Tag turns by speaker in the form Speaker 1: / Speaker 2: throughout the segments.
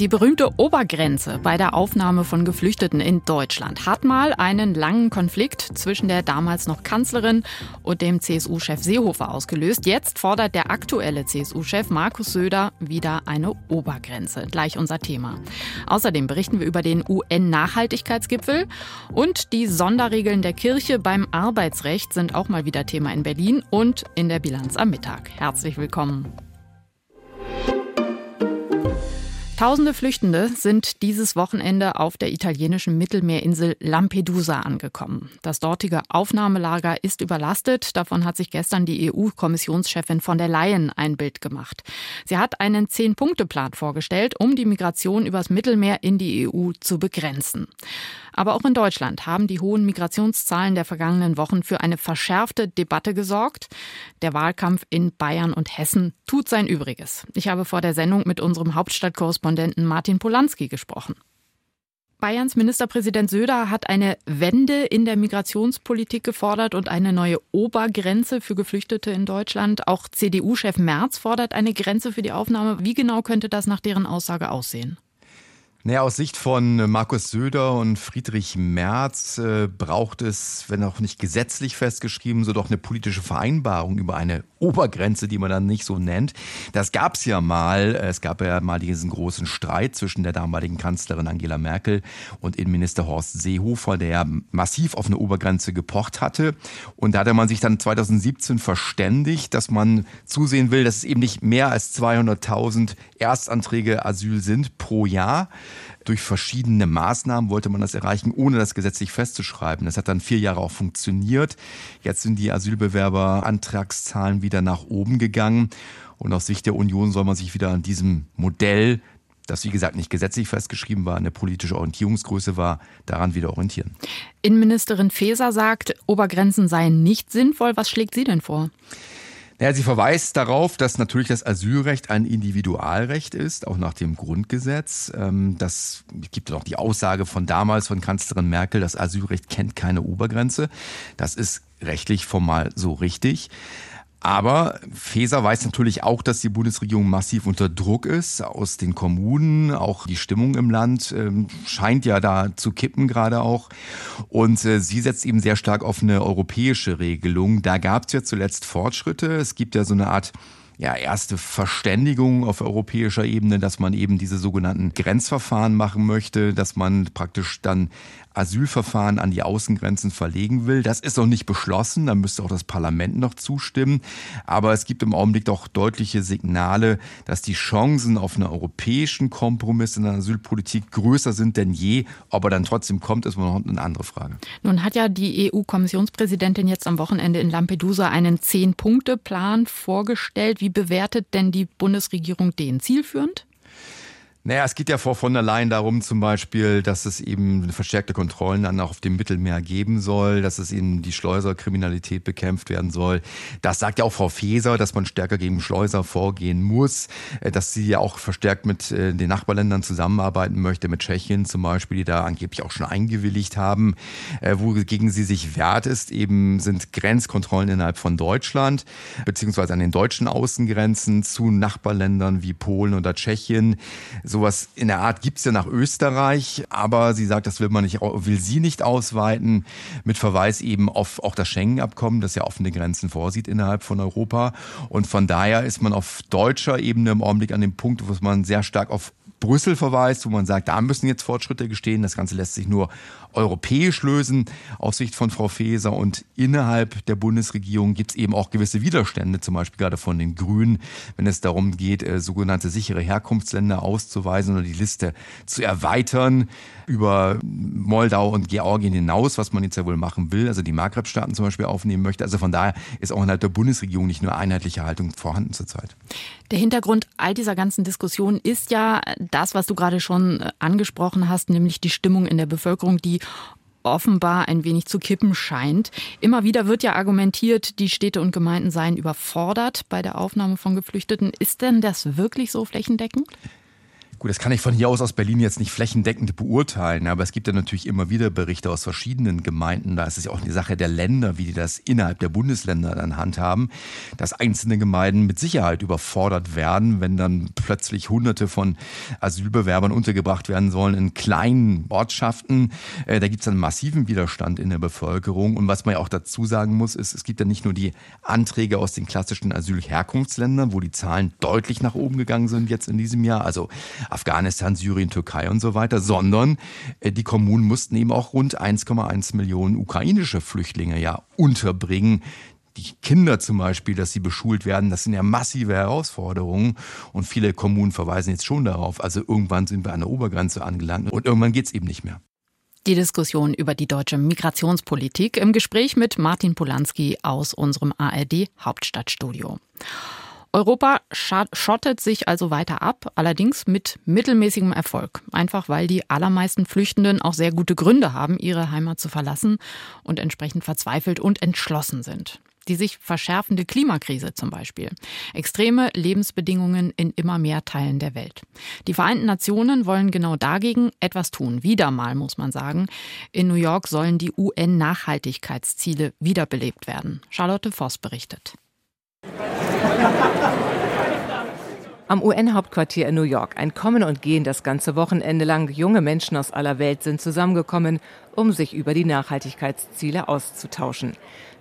Speaker 1: Die berühmte Obergrenze bei der Aufnahme von Geflüchteten in Deutschland hat mal einen langen Konflikt zwischen der damals noch Kanzlerin und dem CSU-Chef Seehofer ausgelöst. Jetzt fordert der aktuelle CSU-Chef Markus Söder wieder eine Obergrenze. Gleich unser Thema. Außerdem berichten wir über den UN-Nachhaltigkeitsgipfel und die Sonderregeln der Kirche beim Arbeitsrecht sind auch mal wieder Thema in Berlin und in der Bilanz am Mittag. Herzlich willkommen. Tausende Flüchtende sind dieses Wochenende auf der italienischen Mittelmeerinsel Lampedusa angekommen. Das dortige Aufnahmelager ist überlastet. Davon hat sich gestern die EU-Kommissionschefin von der Leyen ein Bild gemacht. Sie hat einen Zehn-Punkte-Plan vorgestellt, um die Migration übers Mittelmeer in die EU zu begrenzen. Aber auch in Deutschland haben die hohen Migrationszahlen der vergangenen Wochen für eine verschärfte Debatte gesorgt. Der Wahlkampf in Bayern und Hessen tut sein Übriges. Ich habe vor der Sendung mit unserem Hauptstadtkorrespondenten Martin Polanski gesprochen. Bayerns Ministerpräsident Söder hat eine Wende in der Migrationspolitik gefordert und eine neue Obergrenze für Geflüchtete in Deutschland. Auch CDU-Chef Merz fordert eine Grenze für die Aufnahme. Wie genau könnte das nach deren Aussage aussehen?
Speaker 2: Naja, aus Sicht von äh, Markus Söder und Friedrich Merz äh, braucht es, wenn auch nicht gesetzlich festgeschrieben, so doch eine politische Vereinbarung über eine Obergrenze, die man dann nicht so nennt. Das gab es ja mal. Es gab ja mal diesen großen Streit zwischen der damaligen Kanzlerin Angela Merkel und Innenminister Horst Seehofer, der massiv auf eine Obergrenze gepocht hatte. Und da hatte man sich dann 2017 verständigt, dass man zusehen will, dass es eben nicht mehr als 200.000 Erstanträge Asyl sind pro Jahr. Durch verschiedene Maßnahmen wollte man das erreichen, ohne das gesetzlich festzuschreiben. Das hat dann vier Jahre auch funktioniert. Jetzt sind die Asylbewerberantragszahlen wieder nach oben gegangen. Und aus Sicht der Union soll man sich wieder an diesem Modell das wie gesagt nicht gesetzlich festgeschrieben war, eine politische Orientierungsgröße war, daran wieder orientieren.
Speaker 1: Innenministerin Faeser sagt, Obergrenzen seien nicht sinnvoll. Was schlägt sie denn vor?
Speaker 2: Naja, sie verweist darauf, dass natürlich das Asylrecht ein Individualrecht ist, auch nach dem Grundgesetz. Ähm, das gibt auch die Aussage von damals von Kanzlerin Merkel, das Asylrecht kennt keine Obergrenze. Das ist rechtlich formal so richtig. Aber Feser weiß natürlich auch, dass die Bundesregierung massiv unter Druck ist aus den Kommunen. Auch die Stimmung im Land ähm, scheint ja da zu kippen gerade auch. Und äh, sie setzt eben sehr stark auf eine europäische Regelung. Da gab es ja zuletzt Fortschritte. Es gibt ja so eine Art ja, erste Verständigung auf europäischer Ebene, dass man eben diese sogenannten Grenzverfahren machen möchte, dass man praktisch dann Asylverfahren an die Außengrenzen verlegen will. Das ist noch nicht beschlossen, da müsste auch das Parlament noch zustimmen. Aber es gibt im Augenblick doch deutliche Signale, dass die Chancen auf einen europäischen Kompromiss in der Asylpolitik größer sind denn je. Ob er dann trotzdem kommt, ist noch eine andere Frage.
Speaker 1: Nun hat ja die EU-Kommissionspräsidentin jetzt am Wochenende in Lampedusa einen Zehn-Punkte-Plan vorgestellt. Wie bewertet denn die Bundesregierung den? Zielführend?
Speaker 2: Naja, es geht ja vor von der Leyen darum zum Beispiel, dass es eben verstärkte Kontrollen dann auch auf dem Mittelmeer geben soll, dass es eben die Schleuserkriminalität bekämpft werden soll. Das sagt ja auch Frau Faeser, dass man stärker gegen Schleuser vorgehen muss, äh, dass sie ja auch verstärkt mit äh, den Nachbarländern zusammenarbeiten möchte, mit Tschechien zum Beispiel, die da angeblich auch schon eingewilligt haben. Äh, wogegen sie sich wehrt ist, eben sind Grenzkontrollen innerhalb von Deutschland, beziehungsweise an den deutschen Außengrenzen zu Nachbarländern wie Polen oder Tschechien Sowas in der Art gibt's ja nach Österreich, aber sie sagt, das will man nicht, will sie nicht ausweiten, mit Verweis eben auf auch das Schengen-Abkommen, das ja offene Grenzen vorsieht innerhalb von Europa. Und von daher ist man auf deutscher Ebene im Augenblick an dem Punkt, wo man sehr stark auf Brüssel verweist, wo man sagt, da müssen jetzt Fortschritte gestehen. Das Ganze lässt sich nur europäisch lösen, aus Sicht von Frau Faeser. Und innerhalb der Bundesregierung gibt es eben auch gewisse Widerstände, zum Beispiel gerade von den Grünen, wenn es darum geht, äh, sogenannte sichere Herkunftsländer auszuweisen oder die Liste zu erweitern über Moldau und Georgien hinaus, was man jetzt ja wohl machen will, also die Maghreb-Staaten zum Beispiel aufnehmen möchte. Also von daher ist auch innerhalb der Bundesregierung nicht nur einheitliche Haltung vorhanden zurzeit.
Speaker 1: Der Hintergrund all dieser ganzen Diskussionen ist ja das, was du gerade schon äh, angesprochen hast, nämlich die Stimmung in der Bevölkerung, die offenbar ein wenig zu kippen scheint. Immer wieder wird ja argumentiert, die Städte und Gemeinden seien überfordert bei der Aufnahme von Geflüchteten. Ist denn das wirklich so flächendeckend?
Speaker 2: Gut, das kann ich von hier aus aus Berlin jetzt nicht flächendeckend beurteilen, aber es gibt ja natürlich immer wieder Berichte aus verschiedenen Gemeinden. Da ist es ja auch eine Sache der Länder, wie die das innerhalb der Bundesländer dann handhaben, dass einzelne Gemeinden mit Sicherheit überfordert werden, wenn dann plötzlich Hunderte von Asylbewerbern untergebracht werden sollen in kleinen Ortschaften. Äh, da gibt es einen massiven Widerstand in der Bevölkerung. Und was man ja auch dazu sagen muss, ist, es gibt ja nicht nur die Anträge aus den klassischen Asylherkunftsländern, wo die Zahlen deutlich nach oben gegangen sind jetzt in diesem Jahr. Also Afghanistan, Syrien, Türkei und so weiter, sondern äh, die Kommunen mussten eben auch rund 1,1 Millionen ukrainische Flüchtlinge ja unterbringen die Kinder zum Beispiel, dass sie beschult werden, das sind ja massive Herausforderungen. Und viele Kommunen verweisen jetzt schon darauf. Also irgendwann sind wir an der Obergrenze angelangt und irgendwann geht es eben nicht mehr.
Speaker 1: Die Diskussion über die deutsche Migrationspolitik im Gespräch mit Martin Polanski aus unserem ARD Hauptstadtstudio. Europa schottet sich also weiter ab, allerdings mit mittelmäßigem Erfolg. Einfach weil die allermeisten Flüchtenden auch sehr gute Gründe haben, ihre Heimat zu verlassen und entsprechend verzweifelt und entschlossen sind. Die sich verschärfende Klimakrise zum Beispiel. Extreme Lebensbedingungen in immer mehr Teilen der Welt. Die Vereinten Nationen wollen genau dagegen etwas tun. Wieder mal, muss man sagen. In New York sollen die UN-Nachhaltigkeitsziele wiederbelebt werden. Charlotte Voss berichtet.
Speaker 3: Am UN-Hauptquartier in New York ein Kommen und Gehen das ganze Wochenende lang. Junge Menschen aus aller Welt sind zusammengekommen, um sich über die Nachhaltigkeitsziele auszutauschen.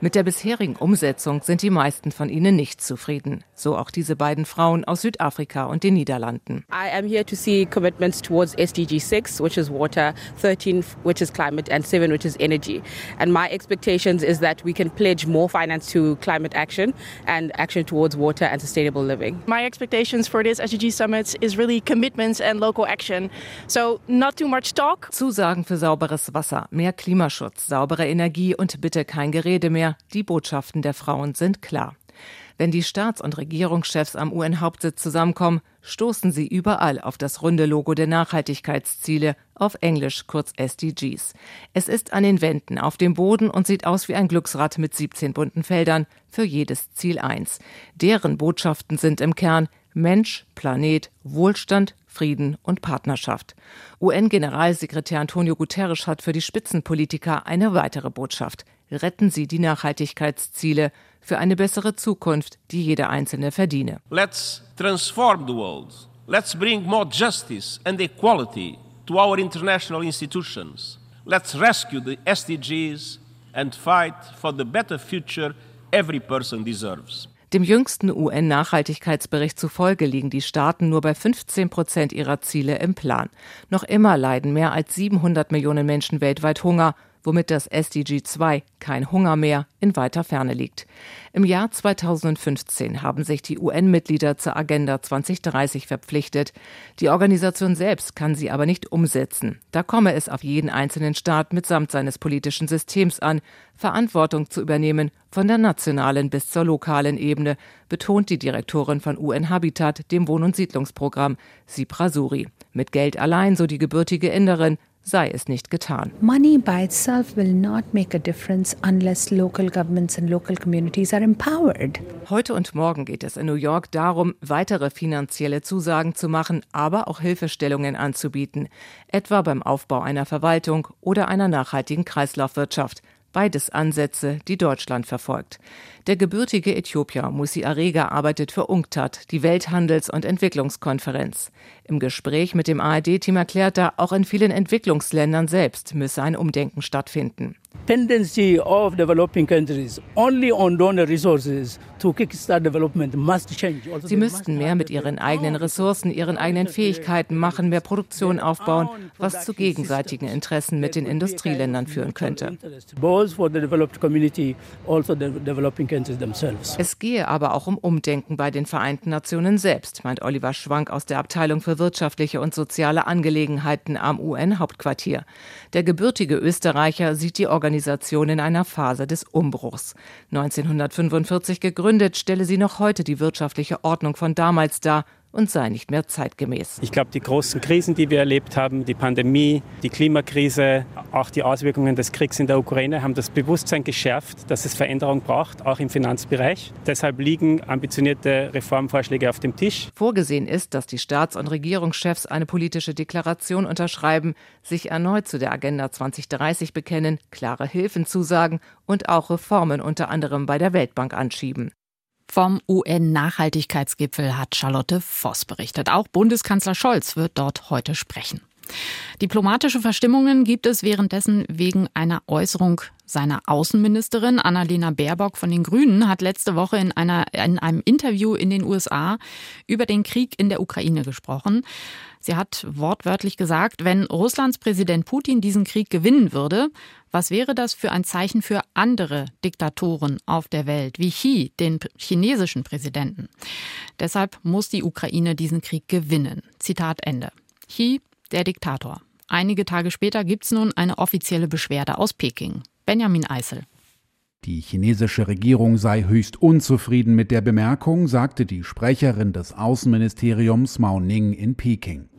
Speaker 3: Mit der bisherigen Umsetzung sind die meisten von ihnen nicht zufrieden. So auch diese beiden Frauen aus Südafrika und den Niederlanden.
Speaker 4: I am here to see commitments towards SDG 6, which is water, 13, which is climate, and 7, which is energy. And my expectations is that we can pledge more finance to climate action and action towards water and sustainable living.
Speaker 5: My expectations for this SDG summit is really commitments and local action. So not too much talk.
Speaker 3: Zusagen für sauberes Wasser, mehr Klimaschutz, saubere Energie und bitte kein Gerede mehr die Botschaften der Frauen sind klar. Wenn die Staats- und Regierungschefs am UN-Hauptsitz zusammenkommen, stoßen sie überall auf das runde Logo der Nachhaltigkeitsziele, auf Englisch kurz SDGs. Es ist an den Wänden, auf dem Boden und sieht aus wie ein Glücksrad mit 17 bunten Feldern, für jedes Ziel eins. Deren Botschaften sind im Kern Mensch, Planet, Wohlstand, Frieden und Partnerschaft. UN-Generalsekretär Antonio Guterres hat für die Spitzenpolitiker eine weitere Botschaft. Retten Sie die Nachhaltigkeitsziele für eine bessere Zukunft, die jeder Einzelne verdiene.
Speaker 6: Let's transform the world. Let's bring more justice and equality to our international institutions. Let's rescue the SDGs and fight for the better future every person deserves.
Speaker 3: Dem jüngsten UN-Nachhaltigkeitsbericht zufolge liegen die Staaten nur bei 15 Prozent ihrer Ziele im Plan. Noch immer leiden mehr als 700 Millionen Menschen weltweit Hunger womit das SDG 2 kein Hunger mehr in weiter Ferne liegt. Im Jahr 2015 haben sich die UN-Mitglieder zur Agenda 2030 verpflichtet. Die Organisation selbst kann sie aber nicht umsetzen. Da komme es auf jeden einzelnen Staat mitsamt seines politischen Systems an, Verantwortung zu übernehmen, von der nationalen bis zur lokalen Ebene, betont die Direktorin von UN Habitat, dem Wohn- und Siedlungsprogramm, Sipra Suri. Mit Geld allein, so die gebürtige Inderin, sei es nicht getan.
Speaker 7: Money by itself will not make a difference unless local governments and local communities are empowered.
Speaker 3: Heute und morgen geht es in New York darum, weitere finanzielle Zusagen zu machen, aber auch Hilfestellungen anzubieten, etwa beim Aufbau einer Verwaltung oder einer nachhaltigen Kreislaufwirtschaft. Beides Ansätze, die Deutschland verfolgt. Der gebürtige Äthiopier Musi Arega arbeitet für UNCTAD, die Welthandels- und Entwicklungskonferenz. Im Gespräch mit dem ARD-Team erklärt er, auch in vielen Entwicklungsländern selbst müsse ein Umdenken stattfinden.
Speaker 8: Tendency of developing countries only on donor resources to kickstart development must change.
Speaker 3: Also Sie müssten mehr mit ihren eigenen Ressourcen, ihren eigenen Fähigkeiten machen, mehr Produktion aufbauen, was zu gegenseitigen Interessen mit den Industrieländern führen könnte.
Speaker 8: Also
Speaker 3: es gehe aber auch um Umdenken bei den Vereinten Nationen selbst, meint Oliver Schwank aus der Abteilung für wirtschaftliche und soziale Angelegenheiten am UN-Hauptquartier. Der gebürtige Österreicher sieht die Organisation in einer Phase des Umbruchs. 1945 gegründet, stelle sie noch heute die wirtschaftliche Ordnung von damals dar und sei nicht mehr zeitgemäß.
Speaker 9: Ich glaube, die großen Krisen, die wir erlebt haben, die Pandemie, die Klimakrise, auch die Auswirkungen des Kriegs in der Ukraine, haben das Bewusstsein geschärft, dass es Veränderung braucht, auch im Finanzbereich. Deshalb liegen ambitionierte Reformvorschläge auf dem Tisch.
Speaker 3: Vorgesehen ist, dass die Staats- und Regierungschefs eine politische Deklaration unterschreiben, sich erneut zu der Agenda 2030 bekennen, klare Hilfen zusagen und auch Reformen unter anderem bei der Weltbank anschieben.
Speaker 1: Vom UN-Nachhaltigkeitsgipfel hat Charlotte Voss berichtet. Auch Bundeskanzler Scholz wird dort heute sprechen. Diplomatische Verstimmungen gibt es währenddessen wegen einer Äußerung seiner Außenministerin. Annalena Baerbock von den Grünen hat letzte Woche in, einer, in einem Interview in den USA über den Krieg in der Ukraine gesprochen. Sie hat wortwörtlich gesagt, wenn Russlands Präsident Putin diesen Krieg gewinnen würde, was wäre das für ein Zeichen für andere Diktatoren auf der Welt, wie Xi, den chinesischen Präsidenten? Deshalb muss die Ukraine diesen Krieg gewinnen. Zitat Ende. Xi, der Diktator. Einige Tage später gibt es nun eine offizielle Beschwerde aus Peking. Benjamin Eisel.
Speaker 10: Die chinesische Regierung sei höchst unzufrieden mit der Bemerkung, sagte die Sprecherin des Außenministeriums Mao Ning in Peking.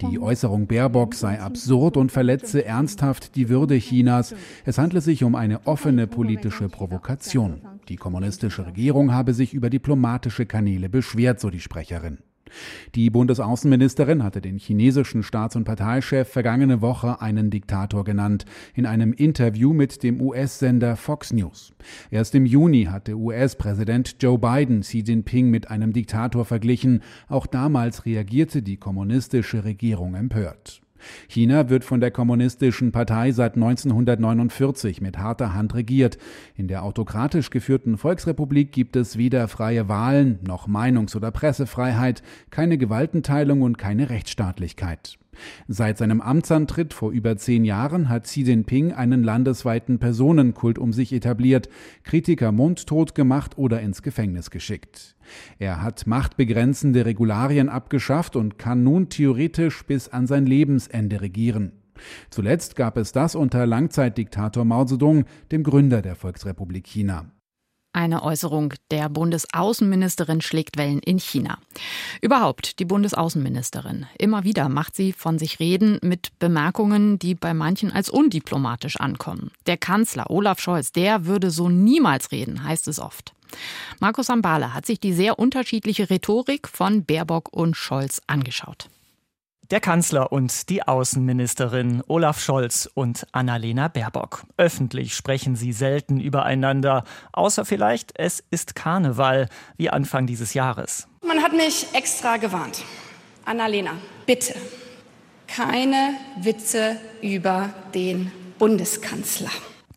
Speaker 10: Die Äußerung Baerbock sei absurd und verletze ernsthaft die Würde Chinas. Es handle sich um eine offene politische Provokation. Die kommunistische Regierung habe sich über diplomatische Kanäle beschwert, so die Sprecherin. Die Bundesaußenministerin hatte den chinesischen Staats- und Parteichef vergangene Woche einen Diktator genannt, in einem Interview mit dem US-Sender Fox News. Erst im Juni hatte US-Präsident Joe Biden Xi Jinping mit einem Diktator verglichen. Auch damals reagierte die kommunistische Regierung empört. China wird von der Kommunistischen Partei seit 1949 mit harter Hand regiert. In der autokratisch geführten Volksrepublik gibt es weder freie Wahlen noch Meinungs- oder Pressefreiheit, keine Gewaltenteilung und keine Rechtsstaatlichkeit. Seit seinem Amtsantritt vor über zehn Jahren hat Xi Jinping einen landesweiten Personenkult um sich etabliert, Kritiker mundtot gemacht oder ins Gefängnis geschickt. Er hat machtbegrenzende Regularien abgeschafft und kann nun theoretisch bis an sein Lebensende regieren. Zuletzt gab es das unter Langzeitdiktator Mao Zedong, dem Gründer der Volksrepublik China.
Speaker 1: Eine Äußerung der Bundesaußenministerin schlägt Wellen in China. Überhaupt die Bundesaußenministerin. Immer wieder macht sie von sich reden mit Bemerkungen, die bei manchen als undiplomatisch ankommen. Der Kanzler Olaf Scholz, der würde so niemals reden, heißt es oft. Markus Ambale hat sich die sehr unterschiedliche Rhetorik von Baerbock und Scholz angeschaut.
Speaker 11: Der Kanzler und die Außenministerin Olaf Scholz und Annalena Baerbock. Öffentlich sprechen sie selten übereinander, außer vielleicht, es ist Karneval, wie Anfang dieses Jahres.
Speaker 12: Man hat mich extra gewarnt. Annalena, bitte, keine Witze über den Bundeskanzler.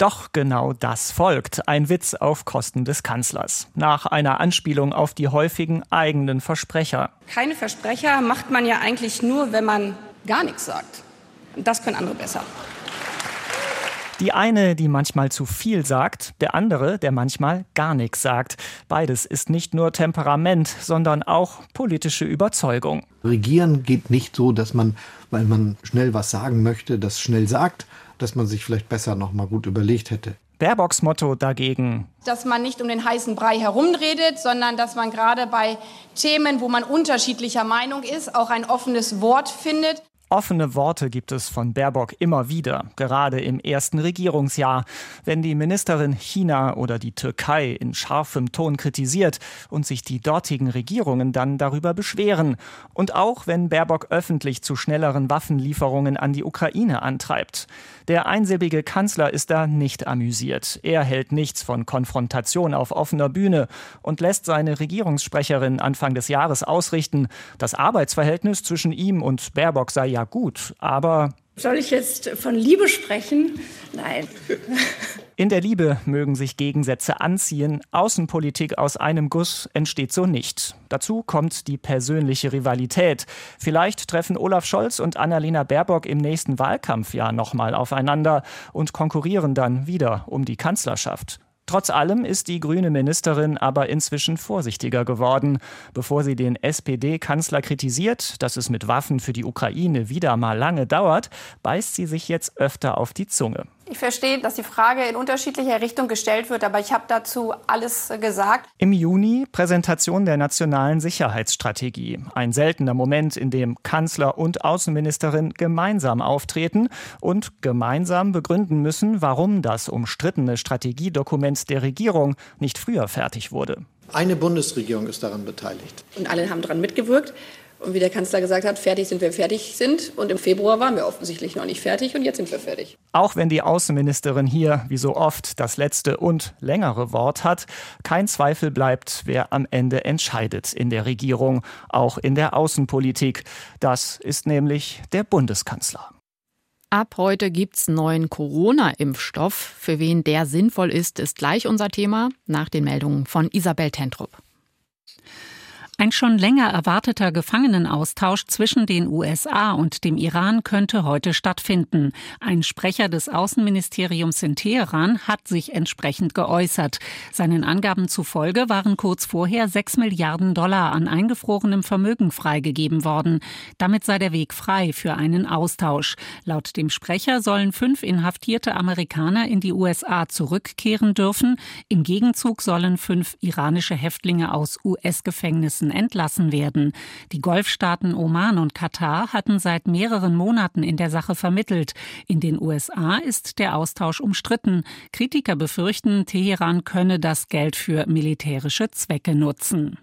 Speaker 11: Doch genau das folgt, ein Witz auf Kosten des Kanzlers, nach einer Anspielung auf die häufigen eigenen Versprecher.
Speaker 12: Keine Versprecher macht man ja eigentlich nur, wenn man gar nichts sagt. Das können andere besser.
Speaker 11: Die eine, die manchmal zu viel sagt, der andere, der manchmal gar nichts sagt. Beides ist nicht nur Temperament, sondern auch politische Überzeugung.
Speaker 13: Regieren geht nicht so, dass man, weil man schnell was sagen möchte, das schnell sagt, dass man sich vielleicht besser noch mal gut überlegt hätte.
Speaker 11: Baerbocks Motto dagegen.
Speaker 12: Dass man nicht um den heißen Brei herumredet, sondern dass man gerade bei Themen, wo man unterschiedlicher Meinung ist, auch ein offenes Wort findet.
Speaker 11: Offene Worte gibt es von Baerbock immer wieder, gerade im ersten Regierungsjahr, wenn die Ministerin China oder die Türkei in scharfem Ton kritisiert und sich die dortigen Regierungen dann darüber beschweren. Und auch wenn Baerbock öffentlich zu schnelleren Waffenlieferungen an die Ukraine antreibt. Der einsilbige Kanzler ist da nicht amüsiert. Er hält nichts von Konfrontation auf offener Bühne und lässt seine Regierungssprecherin Anfang des Jahres ausrichten, das Arbeitsverhältnis zwischen ihm und Baerbock sei ja gut, aber
Speaker 12: soll ich jetzt von Liebe sprechen? Nein.
Speaker 11: In der Liebe mögen sich Gegensätze anziehen. Außenpolitik aus einem Guss entsteht so nicht. Dazu kommt die persönliche Rivalität. Vielleicht treffen Olaf Scholz und Annalena Baerbock im nächsten Wahlkampfjahr nochmal aufeinander und konkurrieren dann wieder um die Kanzlerschaft. Trotz allem ist die grüne Ministerin aber inzwischen vorsichtiger geworden. Bevor sie den SPD-Kanzler kritisiert, dass es mit Waffen für die Ukraine wieder mal lange dauert, beißt sie sich jetzt öfter auf die Zunge.
Speaker 12: Ich verstehe, dass die Frage in unterschiedlicher Richtung gestellt wird, aber ich habe dazu alles gesagt.
Speaker 11: Im Juni Präsentation der nationalen Sicherheitsstrategie. Ein seltener Moment, in dem Kanzler und Außenministerin gemeinsam auftreten und gemeinsam begründen müssen, warum das umstrittene Strategiedokument der Regierung nicht früher fertig wurde.
Speaker 13: Eine Bundesregierung ist daran beteiligt.
Speaker 12: Und alle haben daran mitgewirkt. Und wie der Kanzler gesagt hat, fertig sind wir fertig sind. Und im Februar waren wir offensichtlich noch nicht fertig und jetzt sind wir fertig.
Speaker 11: Auch wenn die Außenministerin hier, wie so oft, das letzte und längere Wort hat, kein Zweifel bleibt, wer am Ende entscheidet in der Regierung, auch in der Außenpolitik. Das ist nämlich der Bundeskanzler.
Speaker 1: Ab heute gibt's neuen Corona-Impfstoff. Für wen der sinnvoll ist, ist gleich unser Thema nach den Meldungen von Isabel Tentrup.
Speaker 14: Ein schon länger erwarteter Gefangenenaustausch zwischen den USA und dem Iran könnte heute stattfinden. Ein Sprecher des Außenministeriums in Teheran hat sich entsprechend geäußert. Seinen Angaben zufolge waren kurz vorher sechs Milliarden Dollar an eingefrorenem Vermögen freigegeben worden. Damit sei der Weg frei für einen Austausch. Laut dem Sprecher sollen fünf inhaftierte Amerikaner in die USA zurückkehren dürfen. Im Gegenzug sollen fünf iranische Häftlinge aus US-Gefängnissen entlassen werden. Die Golfstaaten Oman und Katar hatten seit mehreren Monaten in der Sache vermittelt. In den USA ist der Austausch umstritten. Kritiker befürchten, Teheran könne das Geld für militärische Zwecke nutzen.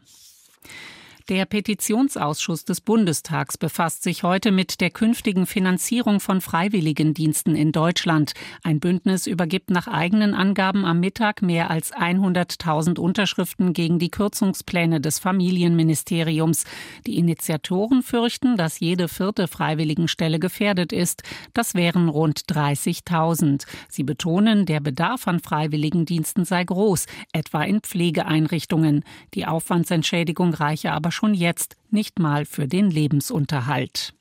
Speaker 14: Der Petitionsausschuss des Bundestags befasst sich heute mit der künftigen Finanzierung von Freiwilligendiensten in Deutschland. Ein Bündnis übergibt nach eigenen Angaben am Mittag mehr als 100.000 Unterschriften gegen die Kürzungspläne des Familienministeriums. Die Initiatoren fürchten, dass jede vierte Freiwilligenstelle gefährdet ist. Das wären rund 30.000. Sie betonen, der Bedarf an Freiwilligendiensten sei groß, etwa in Pflegeeinrichtungen. Die Aufwandsentschädigung reiche aber schon jetzt nicht mal für den Lebensunterhalt.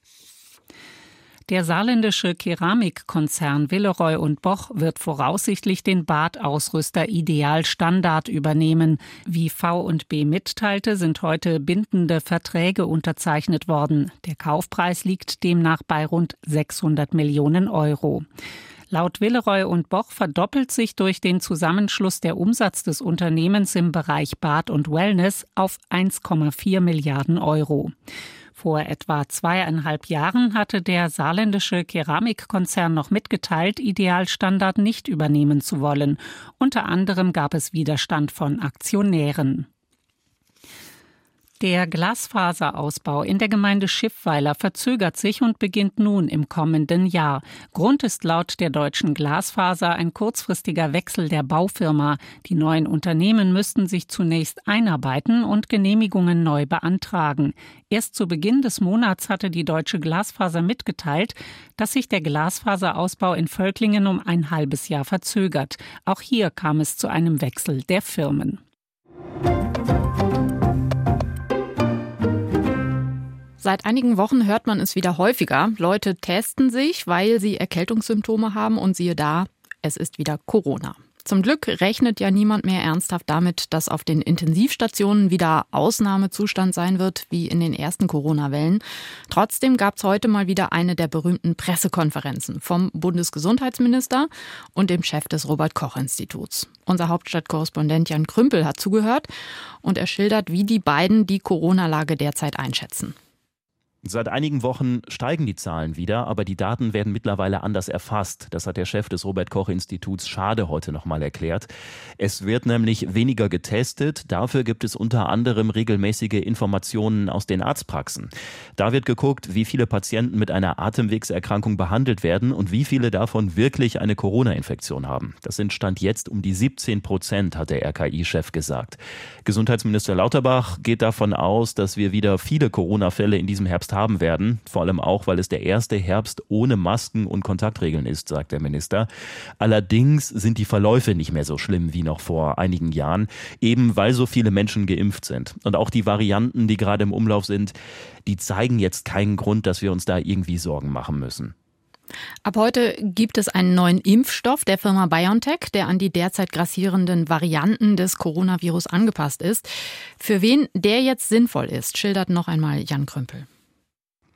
Speaker 14: Der saarländische Keramikkonzern Willeroy und Boch wird voraussichtlich den Badausrüster Ideal Standard übernehmen. Wie V&B mitteilte, sind heute bindende Verträge unterzeichnet worden. Der Kaufpreis liegt demnach bei rund 600 Millionen Euro. Laut Willeroy und Boch verdoppelt sich durch den Zusammenschluss der Umsatz des Unternehmens im Bereich Bad und Wellness auf 1,4 Milliarden Euro. Vor etwa zweieinhalb Jahren hatte der saarländische Keramikkonzern noch mitgeteilt, Idealstandard nicht übernehmen zu wollen. Unter anderem gab es Widerstand von Aktionären. Der Glasfaserausbau in der Gemeinde Schiffweiler verzögert sich und beginnt nun im kommenden Jahr. Grund ist laut der deutschen Glasfaser ein kurzfristiger Wechsel der Baufirma. Die neuen Unternehmen müssten sich zunächst einarbeiten und Genehmigungen neu beantragen. Erst zu Beginn des Monats hatte die deutsche Glasfaser mitgeteilt, dass sich der Glasfaserausbau in Völklingen um ein halbes Jahr verzögert. Auch hier kam es zu einem Wechsel der Firmen.
Speaker 1: Seit einigen Wochen hört man es wieder häufiger. Leute testen sich, weil sie Erkältungssymptome haben und siehe da, es ist wieder Corona. Zum Glück rechnet ja niemand mehr ernsthaft damit, dass auf den Intensivstationen wieder Ausnahmezustand sein wird, wie in den ersten Corona-Wellen. Trotzdem gab es heute mal wieder eine der berühmten Pressekonferenzen vom Bundesgesundheitsminister und dem Chef des Robert Koch Instituts. Unser Hauptstadtkorrespondent Jan Krümpel hat zugehört und er schildert, wie die beiden die Corona-Lage derzeit einschätzen.
Speaker 15: Seit einigen Wochen steigen die Zahlen wieder, aber die Daten werden mittlerweile anders erfasst. Das hat der Chef des Robert Koch Instituts Schade heute nochmal erklärt. Es wird nämlich weniger getestet. Dafür gibt es unter anderem regelmäßige Informationen aus den Arztpraxen. Da wird geguckt, wie viele Patienten mit einer Atemwegserkrankung behandelt werden und wie viele davon wirklich eine Corona-Infektion haben. Das sind Stand jetzt um die 17 Prozent, hat der RKI-Chef gesagt. Gesundheitsminister Lauterbach geht davon aus, dass wir wieder viele Corona-Fälle in diesem Herbst Herbst haben werden. Vor allem auch, weil es der erste Herbst ohne Masken und Kontaktregeln ist, sagt der Minister. Allerdings sind die Verläufe nicht mehr so schlimm wie noch vor einigen Jahren, eben weil so viele Menschen geimpft sind. Und auch die Varianten, die gerade im Umlauf sind, die zeigen jetzt keinen Grund, dass wir uns da irgendwie Sorgen machen müssen.
Speaker 1: Ab heute gibt es einen neuen Impfstoff der Firma BioNTech, der an die derzeit grassierenden Varianten des Coronavirus angepasst ist. Für wen der jetzt sinnvoll ist, schildert noch einmal Jan Krümpel.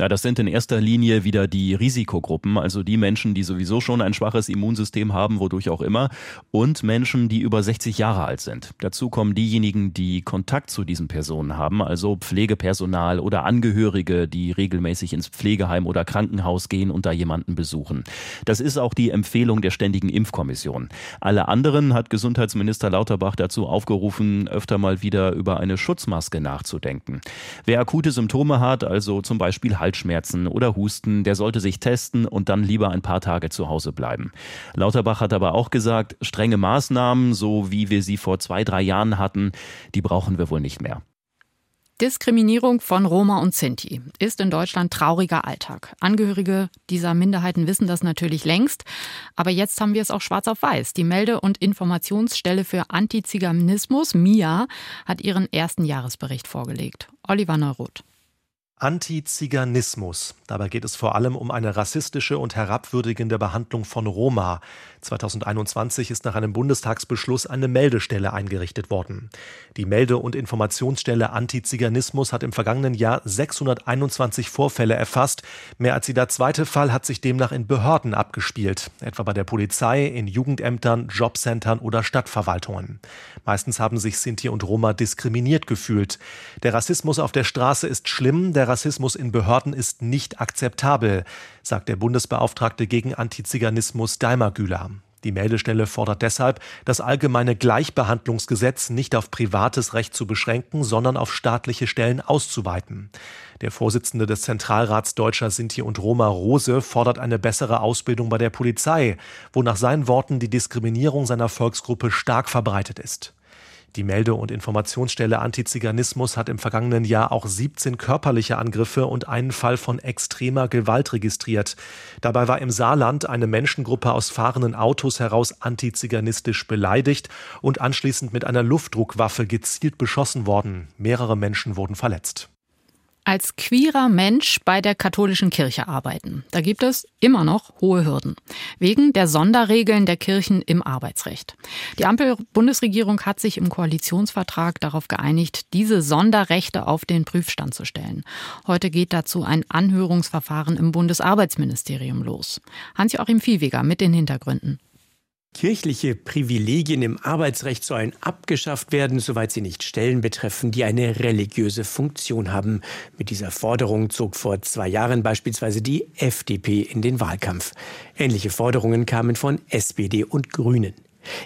Speaker 15: Ja, das sind in erster Linie wieder die Risikogruppen, also die Menschen, die sowieso schon ein schwaches Immunsystem haben, wodurch auch immer, und Menschen, die über 60 Jahre alt sind. Dazu kommen diejenigen, die Kontakt zu diesen Personen haben, also Pflegepersonal oder Angehörige, die regelmäßig ins Pflegeheim oder Krankenhaus gehen und da jemanden besuchen. Das ist auch die Empfehlung der Ständigen Impfkommission. Alle anderen hat Gesundheitsminister Lauterbach dazu aufgerufen, öfter mal wieder über eine Schutzmaske nachzudenken. Wer akute Symptome hat, also zum Beispiel Halsschmerzen oder Husten, der sollte sich testen und dann lieber ein paar Tage zu Hause bleiben. Lauterbach hat aber auch gesagt, strenge Maßnahmen, so wie wir sie vor zwei, drei Jahren hatten, die brauchen wir wohl nicht mehr.
Speaker 1: Diskriminierung von Roma und Sinti ist in Deutschland trauriger Alltag. Angehörige dieser Minderheiten wissen das natürlich längst, aber jetzt haben wir es auch schwarz auf weiß. Die Melde- und Informationsstelle für Antiziganismus, MIA, hat ihren ersten Jahresbericht vorgelegt. Oliver Neuroth.
Speaker 16: Antiziganismus. Dabei geht es vor allem um eine rassistische und herabwürdigende Behandlung von Roma. 2021 ist nach einem Bundestagsbeschluss eine Meldestelle eingerichtet worden. Die Melde- und Informationsstelle Antiziganismus hat im vergangenen Jahr 621 Vorfälle erfasst. Mehr als jeder zweite Fall hat sich demnach in Behörden abgespielt, etwa bei der Polizei, in Jugendämtern, Jobcentern oder Stadtverwaltungen. Meistens haben sich Sinti und Roma diskriminiert gefühlt. Der Rassismus auf der Straße ist schlimm, der Rassismus in Behörden ist nicht akzeptabel, sagt der Bundesbeauftragte gegen Antiziganismus Daimar Güler. Die Meldestelle fordert deshalb, das allgemeine Gleichbehandlungsgesetz nicht auf privates Recht zu beschränken, sondern auf staatliche Stellen auszuweiten. Der Vorsitzende des Zentralrats Deutscher Sinti und Roma Rose fordert eine bessere Ausbildung bei der Polizei, wo nach seinen Worten die Diskriminierung seiner Volksgruppe stark verbreitet ist. Die Melde- und Informationsstelle Antiziganismus hat im vergangenen Jahr auch 17 körperliche Angriffe und einen Fall von extremer Gewalt registriert. Dabei war im Saarland eine Menschengruppe aus fahrenden Autos heraus antiziganistisch beleidigt und anschließend mit einer Luftdruckwaffe gezielt beschossen worden. Mehrere Menschen wurden verletzt
Speaker 1: als queerer Mensch bei der katholischen Kirche arbeiten. Da gibt es immer noch hohe Hürden. Wegen der Sonderregeln der Kirchen im Arbeitsrecht. Die Ampel-Bundesregierung hat sich im Koalitionsvertrag darauf geeinigt, diese Sonderrechte auf den Prüfstand zu stellen. Heute geht dazu ein Anhörungsverfahren im Bundesarbeitsministerium los. Hans-Joachim Viehweger mit den Hintergründen.
Speaker 17: Kirchliche Privilegien im Arbeitsrecht sollen abgeschafft werden, soweit sie nicht Stellen betreffen, die eine religiöse Funktion haben. Mit dieser Forderung zog vor zwei Jahren beispielsweise die FDP in den Wahlkampf. Ähnliche Forderungen kamen von SPD und Grünen.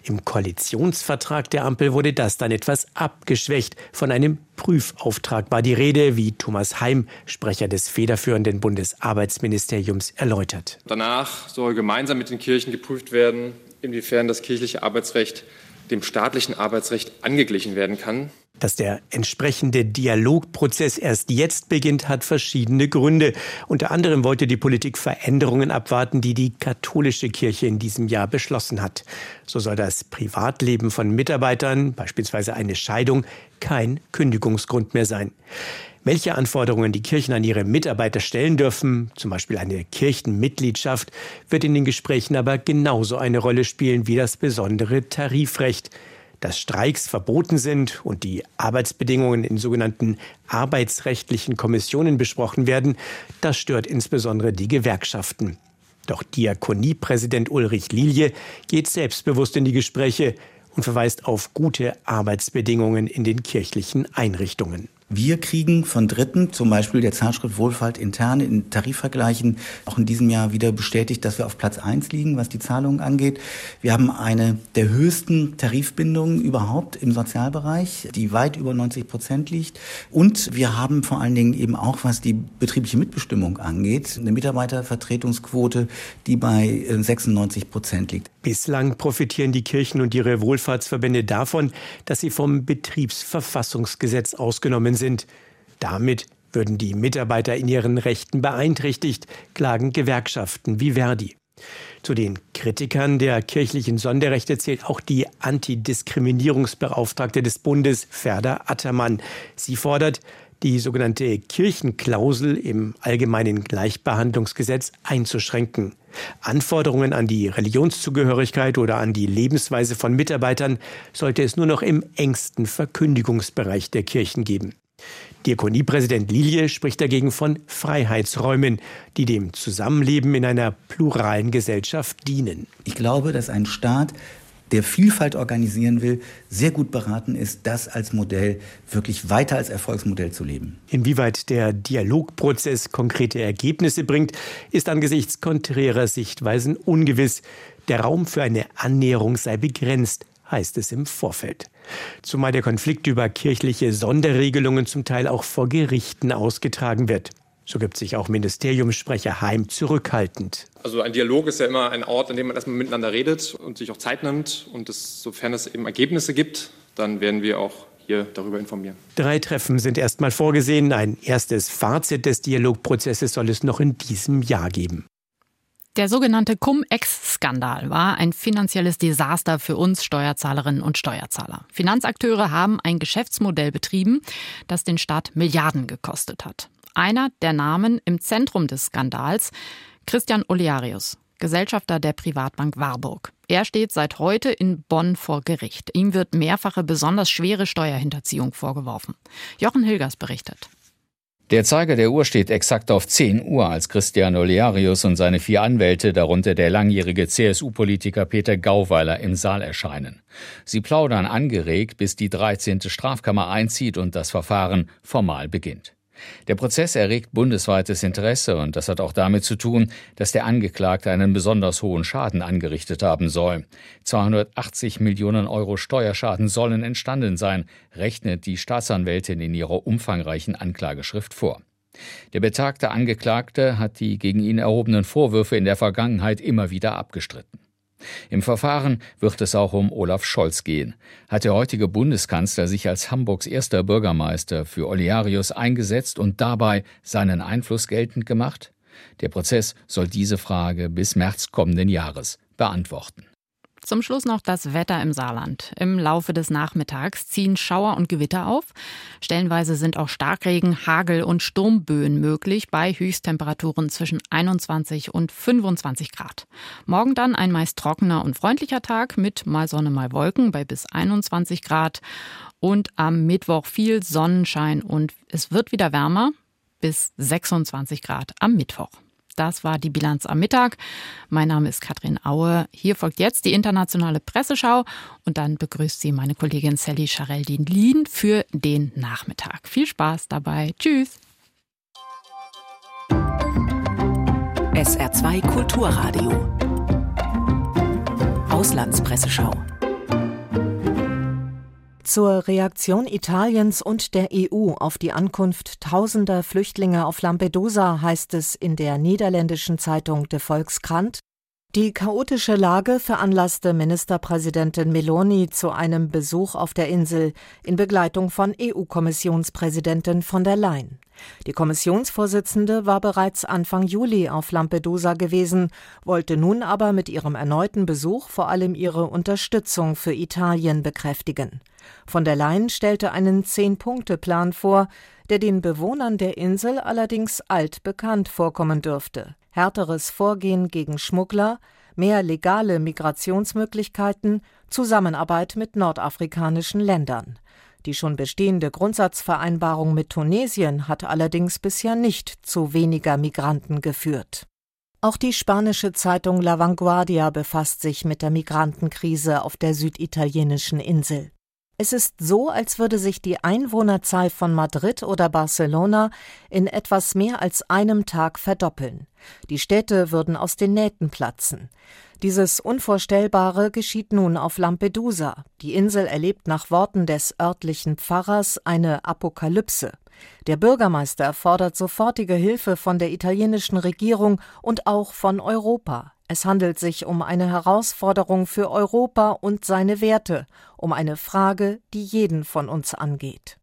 Speaker 17: Im Koalitionsvertrag der Ampel wurde das dann etwas abgeschwächt. Von einem Prüfauftrag war die Rede, wie Thomas Heim, Sprecher des federführenden Bundesarbeitsministeriums, erläutert.
Speaker 18: Danach soll gemeinsam mit den Kirchen geprüft werden, inwiefern das kirchliche Arbeitsrecht dem staatlichen Arbeitsrecht angeglichen werden kann.
Speaker 17: Dass der entsprechende Dialogprozess erst jetzt beginnt, hat verschiedene Gründe. Unter anderem wollte die Politik Veränderungen abwarten, die die katholische Kirche in diesem Jahr beschlossen hat. So soll das Privatleben von Mitarbeitern, beispielsweise eine Scheidung, kein Kündigungsgrund mehr sein. Welche Anforderungen die Kirchen an ihre Mitarbeiter stellen dürfen, zum Beispiel eine Kirchenmitgliedschaft, wird in den Gesprächen aber genauso eine Rolle spielen wie das besondere Tarifrecht. Dass Streiks verboten sind und die Arbeitsbedingungen in sogenannten arbeitsrechtlichen Kommissionen besprochen werden, das stört insbesondere die Gewerkschaften. Doch Diakoniepräsident Ulrich Lilie geht selbstbewusst in die Gespräche und verweist auf gute Arbeitsbedingungen in den kirchlichen Einrichtungen.
Speaker 19: Wir kriegen von Dritten, zum Beispiel der Zeitschrift Wohlfahrt intern in Tarifvergleichen, auch in diesem Jahr wieder bestätigt, dass wir auf Platz eins liegen, was die Zahlungen angeht. Wir haben eine der höchsten Tarifbindungen überhaupt im Sozialbereich, die weit über 90 Prozent liegt. Und wir haben vor allen Dingen eben auch, was die betriebliche Mitbestimmung angeht, eine Mitarbeitervertretungsquote, die bei 96 Prozent liegt.
Speaker 17: Bislang profitieren die Kirchen und ihre Wohlfahrtsverbände davon, dass sie vom Betriebsverfassungsgesetz ausgenommen sind. Damit würden die Mitarbeiter in ihren Rechten beeinträchtigt, klagen Gewerkschaften wie Verdi. Zu den Kritikern der kirchlichen Sonderrechte zählt auch die Antidiskriminierungsbeauftragte des Bundes, Ferda Attermann. Sie fordert, die sogenannte Kirchenklausel im allgemeinen Gleichbehandlungsgesetz einzuschränken. Anforderungen an die Religionszugehörigkeit oder an die Lebensweise von Mitarbeitern sollte es nur noch im engsten Verkündigungsbereich der Kirchen geben. Diakoniepräsident Lilie spricht dagegen von Freiheitsräumen, die dem Zusammenleben in einer pluralen Gesellschaft dienen.
Speaker 19: Ich glaube, dass ein Staat der Vielfalt organisieren will, sehr gut beraten ist, das als Modell wirklich weiter als Erfolgsmodell zu leben.
Speaker 17: Inwieweit der Dialogprozess konkrete Ergebnisse bringt, ist angesichts konträrer Sichtweisen ungewiss. Der Raum für eine Annäherung sei begrenzt, heißt es im Vorfeld. Zumal der Konflikt über kirchliche Sonderregelungen zum Teil auch vor Gerichten ausgetragen wird. So gibt sich auch Ministeriumssprecher Heim zurückhaltend.
Speaker 18: Also ein Dialog ist ja immer ein Ort, an dem man erstmal miteinander redet und sich auch Zeit nimmt. Und das, sofern es eben Ergebnisse gibt, dann werden wir auch hier darüber informieren.
Speaker 17: Drei Treffen sind erstmal vorgesehen. Ein erstes Fazit des Dialogprozesses soll es noch in diesem Jahr geben.
Speaker 1: Der sogenannte Cum-Ex-Skandal war ein finanzielles Desaster für uns Steuerzahlerinnen und Steuerzahler. Finanzakteure haben ein Geschäftsmodell betrieben, das den Staat Milliarden gekostet hat. Einer der Namen im Zentrum des Skandals, Christian Olearius, Gesellschafter der Privatbank Warburg. Er steht seit heute in Bonn vor Gericht. Ihm wird mehrfache besonders schwere Steuerhinterziehung vorgeworfen. Jochen Hilgers berichtet.
Speaker 20: Der Zeiger der Uhr steht exakt auf 10 Uhr, als Christian Olearius und seine vier Anwälte, darunter der langjährige CSU-Politiker Peter Gauweiler, im Saal erscheinen. Sie plaudern angeregt, bis die 13. Strafkammer einzieht und das Verfahren formal beginnt. Der Prozess erregt bundesweites Interesse und das hat auch damit zu tun, dass der Angeklagte einen besonders hohen Schaden angerichtet haben soll. 280 Millionen Euro Steuerschaden sollen entstanden sein, rechnet die Staatsanwältin in ihrer umfangreichen Anklageschrift vor. Der betagte Angeklagte hat die gegen ihn erhobenen Vorwürfe in der Vergangenheit immer wieder abgestritten. Im Verfahren wird es auch um Olaf Scholz gehen. Hat der heutige Bundeskanzler sich als Hamburgs erster Bürgermeister für Olearius eingesetzt und dabei seinen Einfluss geltend gemacht? Der Prozess soll diese Frage bis März kommenden Jahres beantworten.
Speaker 1: Zum Schluss noch das Wetter im Saarland. Im Laufe des Nachmittags ziehen Schauer und Gewitter auf. Stellenweise sind auch Starkregen, Hagel und Sturmböen möglich bei Höchsttemperaturen zwischen 21 und 25 Grad. Morgen dann ein meist trockener und freundlicher Tag mit mal Sonne, mal Wolken bei bis 21 Grad. Und am Mittwoch viel Sonnenschein und es wird wieder wärmer bis 26 Grad am Mittwoch. Das war die Bilanz am Mittag. Mein Name ist Katrin Aue. Hier folgt jetzt die internationale Presseschau und dann begrüßt sie meine Kollegin Sally Charell-Lien für den Nachmittag. Viel Spaß dabei. Tschüss.
Speaker 21: SR2 Kulturradio. Auslandspresseschau.
Speaker 22: Zur Reaktion Italiens und der EU auf die Ankunft tausender Flüchtlinge auf Lampedusa heißt es in der niederländischen Zeitung De Volkskrant, die chaotische Lage veranlasste Ministerpräsidentin Meloni zu einem Besuch auf der Insel in Begleitung von EU-Kommissionspräsidentin von der Leyen. Die Kommissionsvorsitzende war bereits Anfang Juli auf Lampedusa gewesen, wollte nun aber mit ihrem erneuten Besuch vor allem ihre Unterstützung für Italien bekräftigen. Von der Leyen stellte einen Zehn-Punkte-Plan vor, der den Bewohnern der Insel allerdings altbekannt vorkommen dürfte härteres Vorgehen gegen Schmuggler, mehr legale Migrationsmöglichkeiten, Zusammenarbeit mit nordafrikanischen Ländern. Die schon bestehende Grundsatzvereinbarung mit Tunesien hat allerdings bisher nicht zu weniger Migranten geführt. Auch die spanische Zeitung La Vanguardia befasst sich mit der Migrantenkrise auf der süditalienischen Insel. Es ist so, als würde sich die Einwohnerzahl von Madrid oder Barcelona in etwas mehr als einem Tag verdoppeln. Die Städte würden aus den Nähten platzen. Dieses Unvorstellbare geschieht nun auf Lampedusa. Die Insel erlebt nach Worten des örtlichen Pfarrers eine Apokalypse. Der Bürgermeister fordert sofortige Hilfe von der italienischen Regierung und auch von Europa. Es handelt sich um eine Herausforderung für Europa und seine Werte, um eine Frage, die jeden von uns angeht.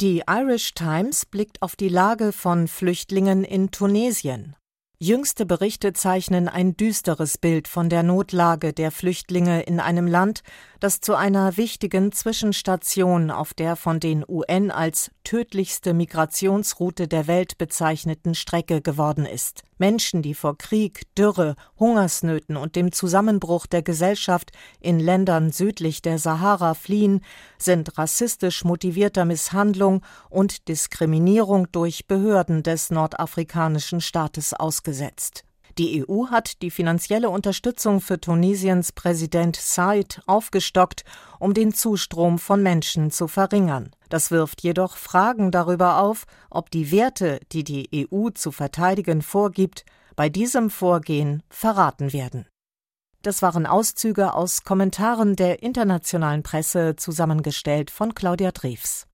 Speaker 22: Die Irish Times blickt auf die Lage von Flüchtlingen in Tunesien. Jüngste Berichte zeichnen ein düsteres Bild von der Notlage der Flüchtlinge in einem Land, das zu einer wichtigen Zwischenstation auf der von den UN als tödlichste Migrationsroute der Welt bezeichneten Strecke geworden ist. Menschen, die vor Krieg, Dürre, Hungersnöten und dem Zusammenbruch der Gesellschaft in Ländern südlich der Sahara fliehen, sind rassistisch motivierter Misshandlung und Diskriminierung durch Behörden des nordafrikanischen Staates ausgesetzt. Die EU hat die finanzielle Unterstützung für Tunesiens Präsident Said aufgestockt, um den Zustrom von Menschen zu verringern. Das wirft jedoch Fragen darüber auf, ob die Werte, die die EU zu verteidigen vorgibt, bei diesem Vorgehen verraten werden. Das waren Auszüge aus Kommentaren der internationalen Presse zusammengestellt von Claudia Drews.